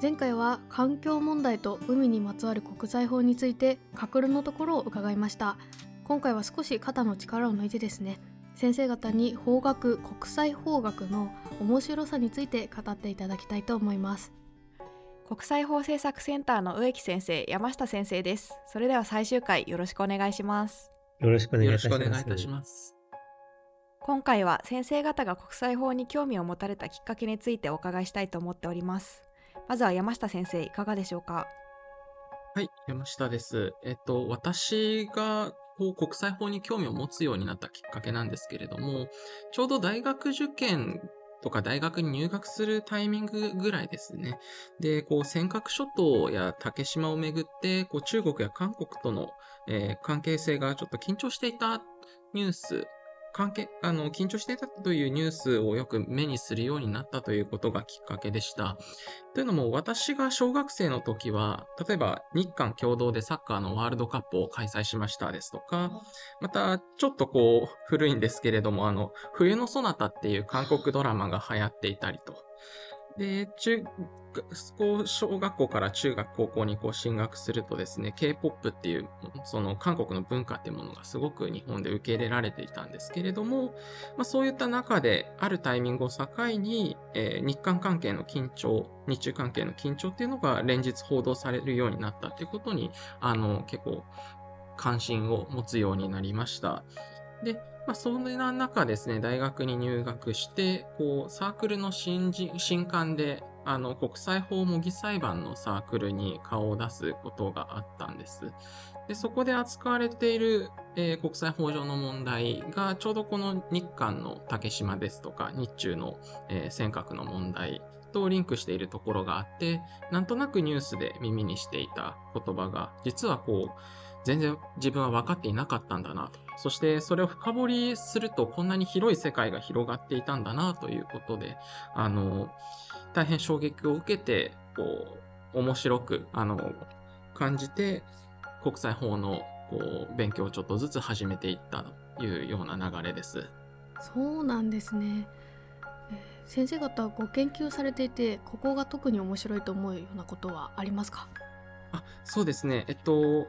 前回は環境問題と海にまつわる国際法についてカクルのところを伺いました。今回は少し肩の力を抜いてですね先生方に法学国際法学の面白さについて語っていただきたいと思います。国際法政策センターの植木先生山下先生です。それでは最終回よろしくお願いします。よろしくお願いいたします。今回は先生方が国際法に興味を持たれたきっかけについてお伺いしたいと思っております。まずは山下先生、いかがでしょうか？はい、山下です。えっと、私が国際法に興味を持つようになったきっかけなんですけれども、ちょうど大学受験とか大学に入学するタイミングぐらいですね。で、こう、尖閣諸島や竹島をめぐって、こう、中国や韓国との、えー、関係性がちょっと緊張していたニュース関係、あの、緊張していたというニュースをよく目にするようになったということがきっかけでした。というのも、私が小学生の時は、例えば日韓共同でサッカーのワールドカップを開催しましたですとか、また、ちょっとこう、古いんですけれども、あの、冬のソナタっていう韓国ドラマが流行っていたりと。で、中、小学校から中学、高校にこう進学するとですね、K-POP っていう、その韓国の文化っていうものがすごく日本で受け入れられていたんですけれども、まあそういった中で、あるタイミングを境に、えー、日韓関係の緊張、日中関係の緊張っていうのが連日報道されるようになったということに、あの、結構関心を持つようになりました。で、まあ、そんな中ですね、大学に入学して、こう、サークルの新人、新刊で、あの、国際法模擬裁判のサークルに顔を出すことがあったんです。で、そこで扱われている、えー、国際法上の問題が、ちょうどこの日韓の竹島ですとか、日中の、えー、尖閣の問題とリンクしているところがあって、なんとなくニュースで耳にしていた言葉が、実はこう、全然自分は分かっていなかったんだなと。そしてそれを深掘りするとこんなに広い世界が広がっていたんだなということで、あの、大変衝撃を受けて、こう、面白く、あの、感じて、国際法のこう勉強をちょっとずつ始めていったというような流れです。そうなんですね。先生方ご研究されていてここが特に面白いと思うようなことはありますか？あそうですねえっと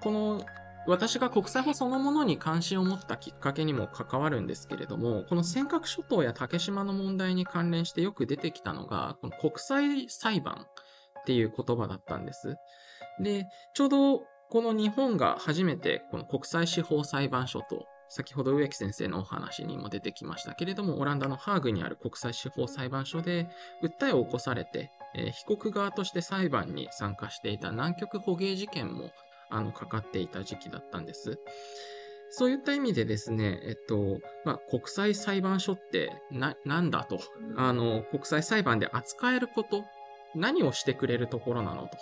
この私が国際法そのものに関心を持ったきっかけにも関わるんですけれども、この尖閣諸島や竹島の問題に関連してよく出てきたのが、この国際裁判っていう言葉だったんです。で、ちょうどこの日本が初めてこの国際司法裁判所と先ほど植木先生のお話にも出てきましたけれども、オランダのハーグにある国際司法裁判所で訴えを起こされて、え、被告側として裁判に参加していた南極捕鯨事件もあの、かかっていた時期だったんです。そういった意味でですね、えっと、まあ、国際裁判所ってな、なんだと。あの、国際裁判で扱えること、何をしてくれるところなのと。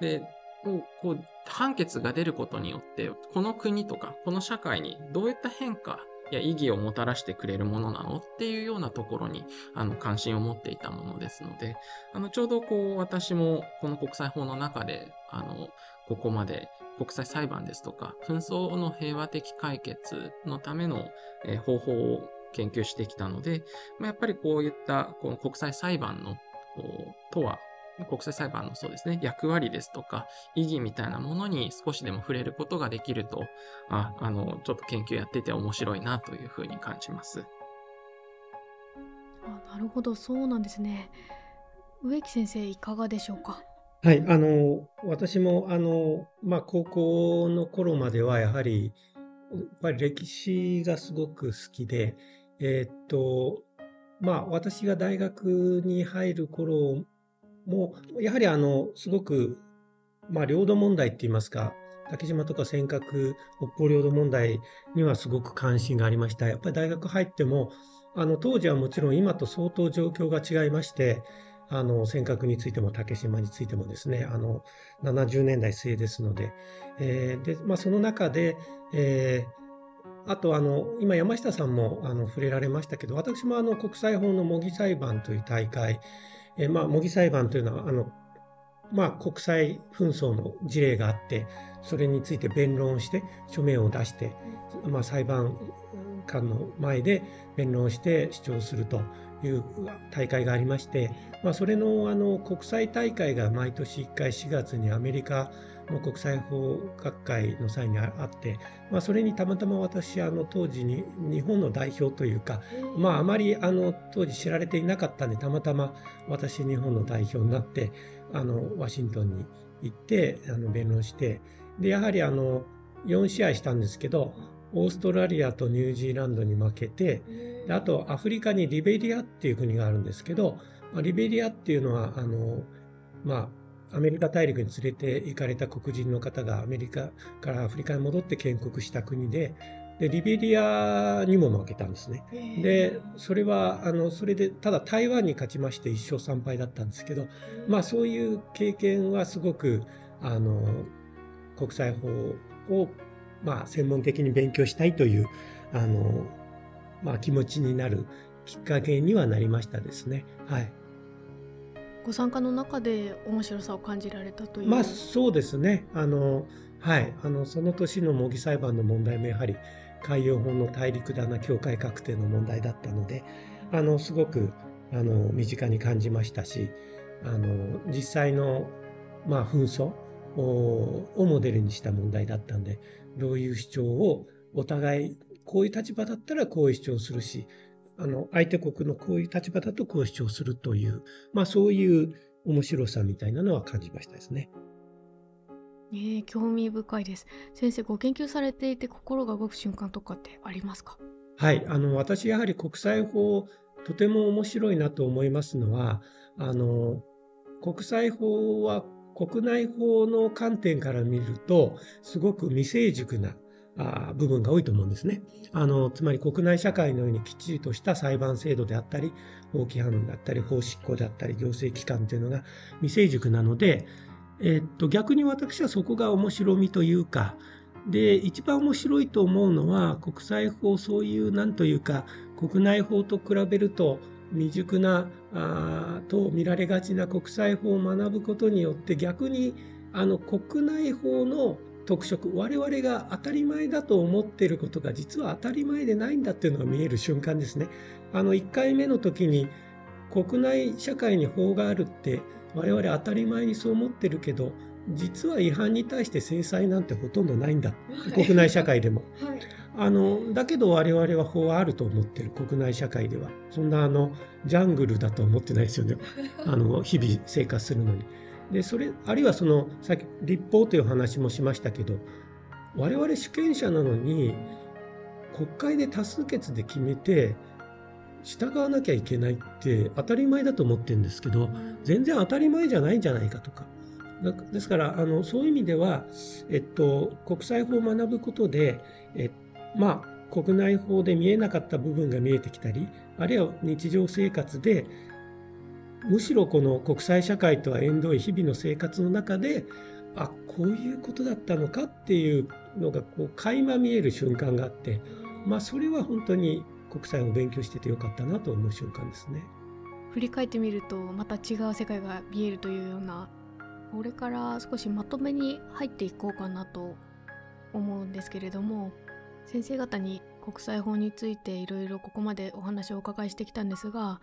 で、こう、判決が出ることによって、この国とか、この社会にどういった変化いや意義をもたらしてくれるものなの？っていうようなところに、あの、関心を持っていたものですので、あの、ちょうどこう、私もこの国際法の中で、あの、ここまで国際裁判ですとか、紛争の平和的解決のための、え方法を研究してきたので、まあ、やっぱりこういったこの国際裁判のとは、国際裁判のそうですね、役割ですとか、意義みたいなものに少しでも触れることができると、あ、あの、ちょっと研究やってて面白いなというふうに感じます。あなるほど、そうなんですね。植木先生、いかがでしょうか？はい、あの、私も、あの、まあ、高校の頃までは、やはり、やっぱり歴史がすごく好きで、えー、っと、まあ、私が大学に入る頃も、やはり、あの、すごく、まあ、領土問題って言いますか、竹島とか尖閣、北方領土問題にはすごく関心がありました。やっぱり大学入っても、あの、当時はもちろん今と相当状況が違いまして、あの、尖閣についても竹島についてもですね、あの、70年代末ですので、えー、で、まあ、その中で、えー、あと、あの、今山下さんも、あの、触れられましたけど、私もあの、国際法の模擬裁判という大会、え、まあ、模擬裁判というのは、あの、まあ、国際紛争の事例があって、それについて弁論して、書面を出して、まあ、裁判官の前で弁論して主張するという大会がありまして、まあ、それのあの国際大会が毎年1回4月にアメリカの国際法学会の際にあって、まあ、それにたまたま私あの当時に日本の代表というか、まあ、あまりあの当時知られていなかったんでたまたま私日本の代表になってあのワシントンに行ってあの弁論してでやはりあの4試合したんですけどオーストラリアとニュージーランドに負けてであとアフリカにリベリアっていう国があるんですけどリベリアっていうのはあのまあアメリカ大陸に連れて行かれた黒人の方がアメリカからアフリカに戻って建国した国で、で、リベリアにも負けたんですね。で、それは、あの、それで、ただ台湾に勝ちまして1勝3敗だったんですけど、まあそういう経験はすごく、あの、国際法を、まあ専門的に勉強したいという、あの、まあ気持ちになるきっかけにはなりましたですね。はい。ご参加の中で面白さを感じられたという。まあそうですね。あのはい。あのその年の模擬裁判の問題もやはり海洋法の大陸棚境界確定の問題だったのであのすごくあの身近に感じましたしあの実際の、まあ、紛争をモデルにした問題だったんでどういう主張をお互いこういう立場だったらこういう主張するしあの、相手国のこういう立場だとこう主張するという、まあそういう面白さみたいなのは感じましたですね。えー、興味深いです。先生、ご研究されていて心が動く瞬間とかってありますか？はい、あの、私やはり国際法、とても面白いなと思いますのは、あの、国際法は国内法の観点から見ると、すごく未成熟なあ部分が多いと思うんですね。あの、つまり国内社会のようにきっちりとした裁判制度であったり、法規範だったり、法執行であったり、行政機関というのが未成熟なので、えっと、逆に私はそこが面白みというか、で、一番面白いと思うのは、国際法、そういうなんというか、国内法と比べると未熟なあと見られがちな国際法を学ぶことによって逆にあの国内法の特色我々が当たり前だと思っていることが実は当たり前でないんだっていうのが見える瞬間ですね。あの1回目の時に国内社会に法があるって我々当たり前にそう思ってるけど実は違反に対して制裁なんてほとんどないんだ、国内社会でも。はい、あのだけど我々は法はあると思ってる国内社会ではそんなあのジャングルだと思ってないですよね あの日々生活するのに。でそれあるいはそのさっき立法という話もしましたけど我々主権者なのに国会で多数決で決めて従わなきゃいけないって当たり前だと思ってるんですけど全然当たり前じゃないんじゃないかとか。ですからあのそういう意味では、えっと、国際法を学ぶことで、えまあ、国内法で見えなかった部分が見えてきたりあるいは日常生活でむしろこの国際社会とは縁遠い日々の生活の中であこういうことだったのかっていうのがこう垣間見える瞬間があってまあそれは本当に国際を勉強しててよかったなと思う瞬間ですね。振り返ってみるとまた違う世界が見えるというようなこれから少しまとめに入っていこうかなと思うんですけれども先生方に国際法についていろいろここまでお話をお伺いしてきたんですが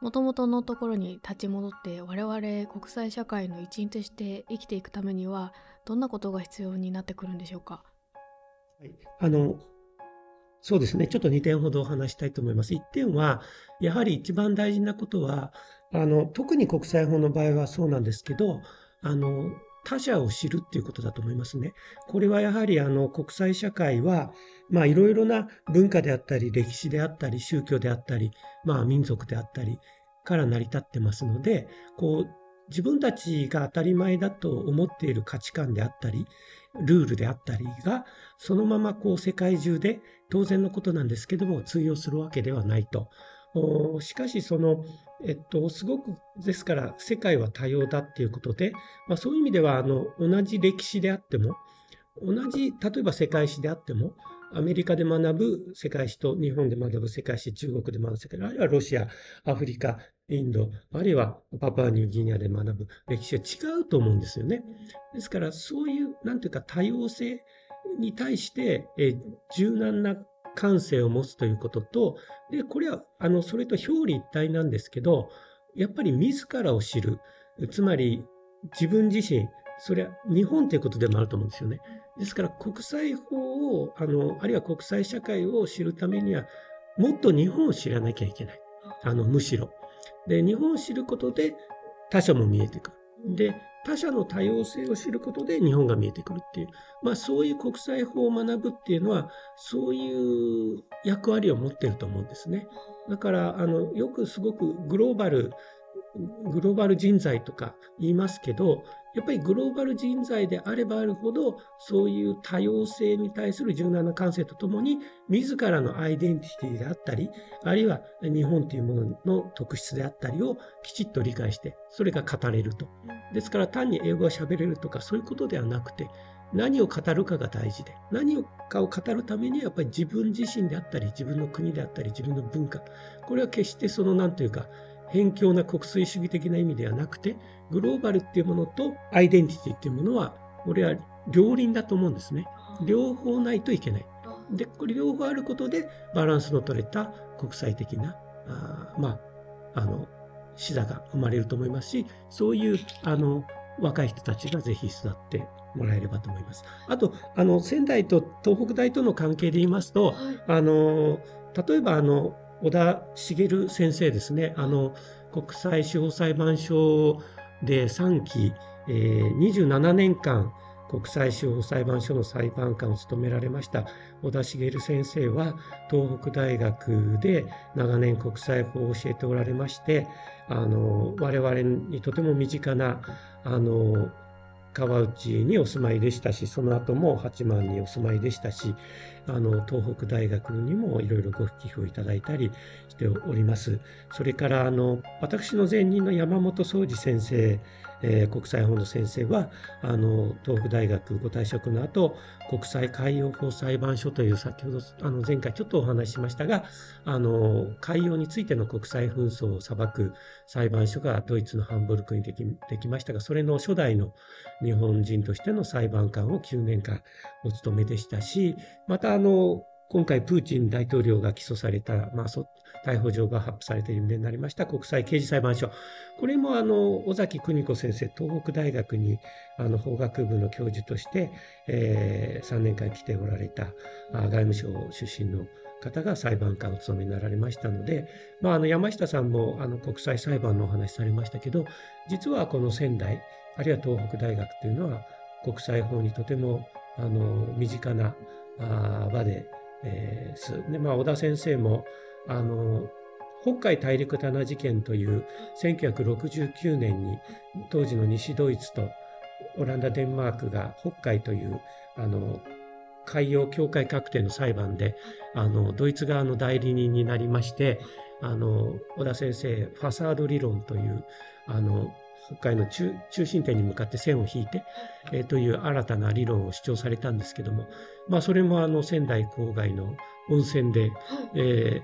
もともとのところに立ち戻って我々国際社会の一員として生きていくためにはどんなことが必要になってくるんでしょうか、はい、あのそうですね。ちょっと2点ほどお話したいと思います。1点はやはり一番大事なことはあの特に国際法の場合はそうなんですけどあの他者を知るっていうことだと思いますね。これはやはりあの国際社会は、まあいろいろな文化であったり、歴史であったり、宗教であったり、まあ民族であったりから成り立ってますので、こう自分たちが当たり前だと思っている価値観であったり、ルールであったりが、そのままこう世界中で当然のことなんですけども通用するわけではないと。しかしそのえっと、すごく、ですから、世界は多様だっていうことで、まあ、そういう意味では、あの、同じ歴史であっても、同じ、例えば世界史であっても、アメリカで学ぶ世界史と日本で学ぶ世界史、中国で学ぶ世界史、あるいはロシア、アフリカ、インド、あるいはパパニューギニアで学ぶ歴史は違うと思うんですよね。ですから、そういう、なんていうか多様性に対して、え柔軟な感性を持つということと、で、これは、あの、それと表裏一体なんですけど、やっぱり自らを知る。つまり、自分自身、それは日本ということでもあると思うんですよね。ですから国際法を、あの、あるいは国際社会を知るためには、もっと日本を知らなきゃいけない。あの、むしろ。で、日本を知ることで他者も見えてくる。で、他者の多様性を知ることで日本が見えてくるっていう。まあそういう国際法を学ぶっていうのは、そういう役割を持ってると思うんですね。だから、あの、よくすごくグローバル、グローバル人材とか言いますけど、やっぱりグローバル人材であればあるほど、そういう多様性に対する柔軟な感性とともに、自らのアイデンティティであったり、あるいは日本というものの特質であったりをきちっと理解して、それが語れると。ですから単に英語が喋れるとかそういうことではなくて、何を語るかが大事で、何かを語るためにはやっぱり自分自身であったり、自分の国であったり、自分の文化。これは決してその何というか、偏境な国粋主義的な意味ではなくて、グローバルっていうものとアイデンティティっていうものは、俺は両輪だと思うんですね。両方ないといけない。で、これ両方あることでバランスの取れた国際的な、あまあ、あの、視座が生まれると思いますし、そういう、あの、若い人たちがぜひ育ってもらえればと思います。あと、あの、仙台と東北大との関係で言いますと、はい、あの、例えばあの、小田茂先生ですね。あの、国際司法裁判所で3期、えー、27年間、国際司法裁判所の裁判官を務められました小田茂先生は東北大学で長年国際法を教えておられましてあの我々にとても身近なあの川内にお住まいでしたし、その後も八幡にお住まいでしたし、あの、東北大学にもいろいろご寄付をいただいたりしております。それから、あの、私の前任の山本宗司先生えー、国際法の先生は、あの、東北大学ご退職の後、国際海洋法裁判所という先ほど、あの、前回ちょっとお話ししましたが、あの、海洋についての国際紛争を裁く裁判所がドイツのハンブルクにできできましたが、それの初代の日本人としての裁判官を9年間お務めでしたし、またあの、今回プーチン大統領が起訴された、まあ、逮捕状が発布されて有名になりました国際刑事裁判所。これもあの、尾崎邦子先生、東北大学にあの法学部の教授として、えー、3年間来ておられた外務省出身の方が裁判官を務めになられましたので、まあ、あの山下さんもあの国際裁判のお話されましたけど、実はこの仙台、あるいは東北大学というのは国際法にとてもあの身近な場で、えー、で、まあ、小田先生も、あの、北海大陸棚事件という1969年に当時の西ドイツとオランダ、デンマークが北海というあの海洋境界確定の裁判であのドイツ側の代理人になりましてあの小田先生ファサード理論というあの北海の中心点に向かって線を引いて、えー、という新たな理論を主張されたんですけども、まあ、それもあの仙台郊外の温泉で、え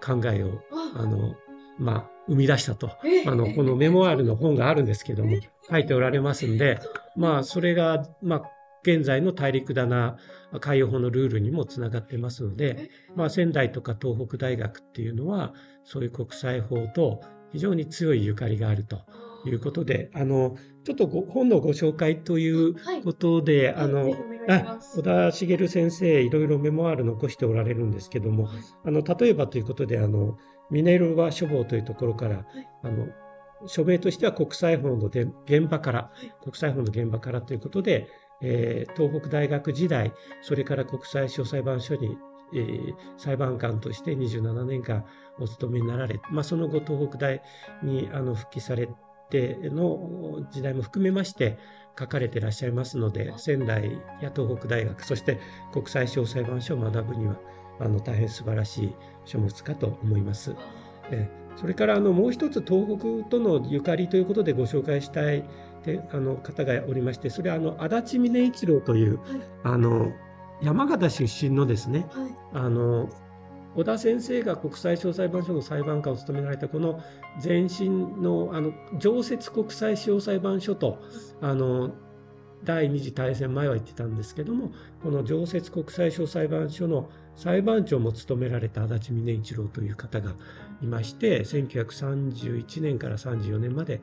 ー、考えをあの、まあ、生み出したと、あのこのメモアールの本があるんですけども書いておられますんで、まあ、それが、まあ、現在の大陸棚海洋法のルールにもつながってますので、まあ、仙台とか東北大学っていうのはそういう国際法と非常に強いゆかりがあると。いうことで、あの、ちょっと本のご紹介ということで、はい、あの、あ小田茂先生、いろいろメモアール残しておられるんですけども、はい、あの、例えばということで、あの、ミネルヴァ書房というところから、はい、あの、署名としては国際法の現場から、国際法の現場からということで、えー、東北大学時代、それから国際司法裁判所に、えー、裁判官として27年間お勤めになられ、まあ、その後東北大にあの復帰されての時代も含めまして書かれていらっしゃいますので、仙台や東北大学、そして国際司法裁判所を学ぶには、あの大変素晴らしい書物かと思います。えそれからあのもう一つ東北とのゆかりということでご紹介したいであの方がおりまして、それはあの足立峰一郎という、はい、あの山形出身のですね、はい、あの小田先生が国際司法裁判所の裁判官を務められたこの前身のあの常設国際司法裁判所とあの第二次大戦前は言ってたんですけどもこの常設国際司法裁判所の裁判長も務められた足立峰一郎という方がいまして1931年から34年まで、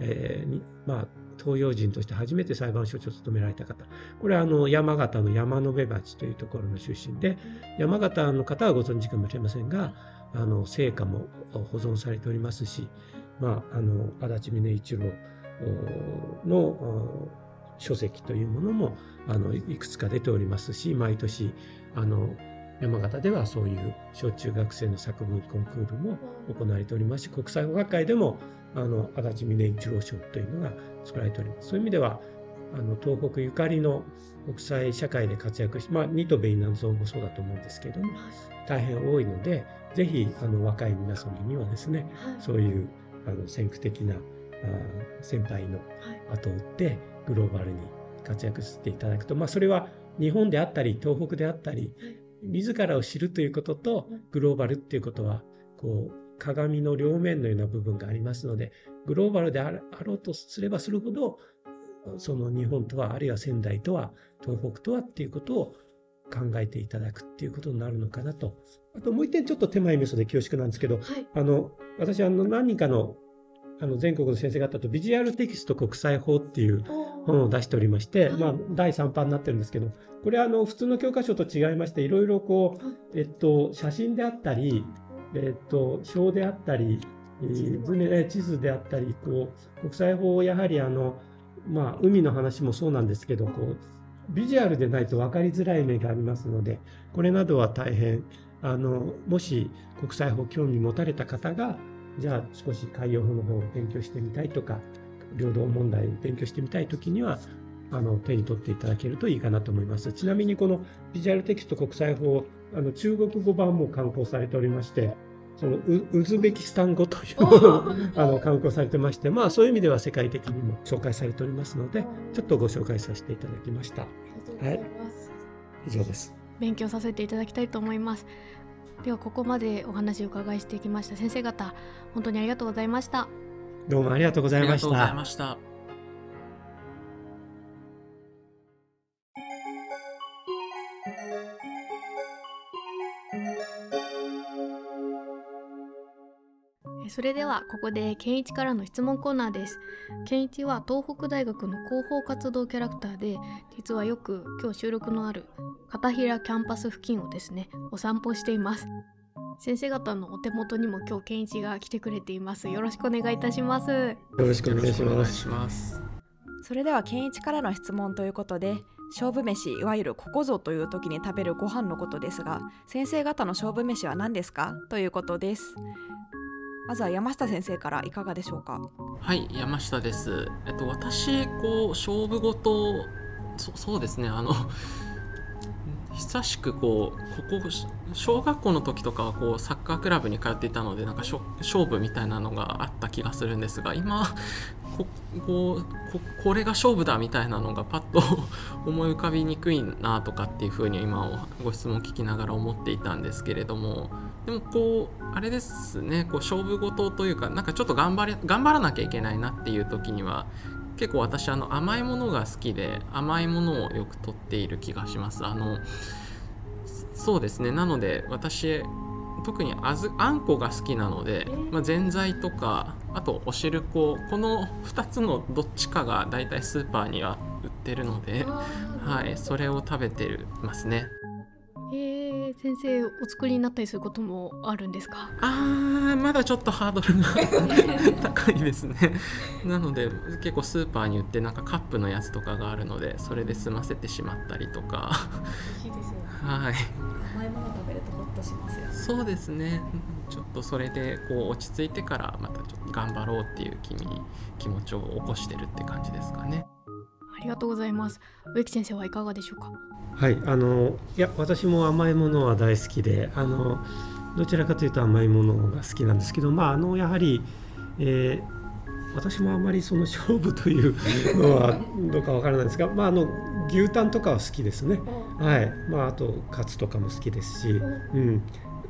えー、まあ、東洋人として初めて裁判所長を務められた方。これはあの山形の山辺町というところの出身で山形の方はご存知かもしれませんがあの成果も保存されておりますし、まあ、あの足立峰一郎の書籍というものもあのいくつか出ておりますし毎年あの山形ではそういう小中学生の作文コンクールも行われておりますし国際法学会でもあの足立峰一郎賞というのが作られております。そういう意味ではあの東北ゆかりの国際社会で活躍して、まあ、ニトベイナンゾーもそうだと思うんですけれども大変多いのでぜひあの若い皆様にはですね、そういうあの先駆的なあ先輩の後を追ってグローバルに活躍していただくと、まあ、それは日本であったり東北であったり自らを知るということとグローバルっていうことはこう鏡の両面のような部分がありますのでグローバルであろうとすればするほどその日本とはあるいは仙台とは東北とはっていうことを考えていただくっていうことになるのかなと。あともう一点ちょっと手前味噌で恐縮なんですけど、はい、あの私あの何人かのあの全国の先生方とビジュアルテキスト国際法っていう本を出しておりまして、まあ、第3版になってるんですけど、これはあの普通の教科書と違いまして、いろいろこう、えっと、写真であったり、えっと、表であったり、図面、地図であったり、こう、国際法をやはりあの、まあ、海の話もそうなんですけど、こう、ビジュアルでないと分かりづらい面がありますので、これなどは大変、あの、もし国際法興味持たれた方が、じゃあ少し海洋法の方を勉強してみたいとか、領土問題を勉強してみたいときには、あの、手に取っていただけるといいかなと思います。ちなみにこのビジュアルテキスト国際法、あの、中国語版も刊行されておりまして、そのウズベキスタン語というのを あの刊行されてまして、まあそういう意味では世界的にも紹介されておりますので、ちょっとご紹介させていただきました。はい。以上です。勉強させていただきたいと思います。ではここまでお話を伺いしてきました先生方本当にありがとうございましたどうもありがとうございましたそれではここで健一からの質問コーナーです。健一は東北大学の広報活動キャラクターで実はよく今日収録のある片平キャンパス付近をですねお散歩しています。先生方のお手元にも今日健一が来てくれています。よろしくお願いいたします。よろしくお願いします。それでは健一からの質問ということで勝負飯いわゆるここぞという時に食べるご飯のことですが先生方の勝負飯は何ですか？ということですまずは山下先生からいかがでしょうか？はい山下です。えっと私こう勝負事そそうですねあの久しくこうここ小学校の時とかはこうサッカークラブに通っていたのでなんか勝負みたいなのがあった気がするんですが今こここれが勝負だみたいなのがパッと 思い浮かびにくいなとかっていうふうに今ご質問を聞きながら思っていたんですけれどもでもこうあれですねこう勝負事というかなんかちょっと頑張れ頑張らなきゃいけないなっていう時には結構私あの甘いものが好きで甘いものをよくとっている気がしますあのそうですねなので私特にあずあんこが好きなので、まあ、ぜんざいとかあとお汁粉この2つのどっちかがだいたいスーパーには売ってるので、はい、それを食べてますね。先生お作りになったりすることもあるんですか？あーまだちょっとハードルが 高いですね。なので結構スーパーに売ってなんかカップのやつとかがあるのでそれで済ませてしまったりとか。いいですよね。はい。甘いもの食べるとホッとしますよね。そうですね。ちょっとそれでこう落ち着いてからまたちょっと頑張ろうっていう気に気持ちを起こしてるって感じですかね。ありがとうございます。植木先生はいかがでしょうか？はいあのいや私も甘いものは大好きであのどちらかというと甘いものが好きなんですけどまああのやはり、えー私もあまりその勝負というのはどうかわからないですが、まあ、あの牛タンとかは好きですね、はい。まあ、あとカツとかも好きですし、うん、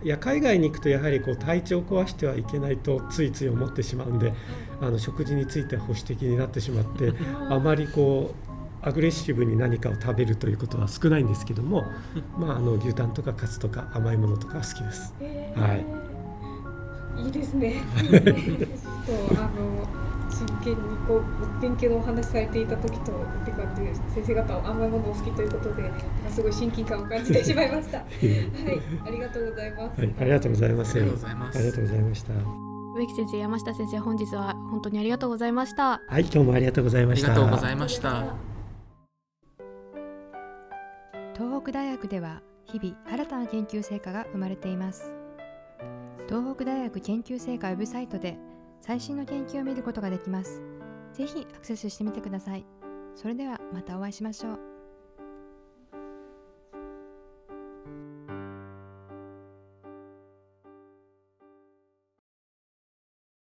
いや海外に行くとやはりこう体調を壊してはいけないとついつい思ってしまうんであの食事について保守的になってしまってあまりこうアグレッシブに何かを食べるということは少ないんですけども、まあ、あの牛タンとかカツとか甘いものとか好きです。はいいいですね。真剣にこう勉強のお話しされていた時とってかって先生方は甘いものお好きということで、すごい親近感を感じてしまいました。はい、ありがとうございます。はい、ありがとうございます。ありがとうございますありがとうございました。植木先生山下先生本日は本当にありがとうございましたはい、今日もありがとうございあました。りがとうございました。東北大学では日々新たな研究成果が生まれています東北大学研究成果ウェブサイトで最新の研究を見ることができます。ぜひアクセスしてみてください。それではまたお会いしましょう。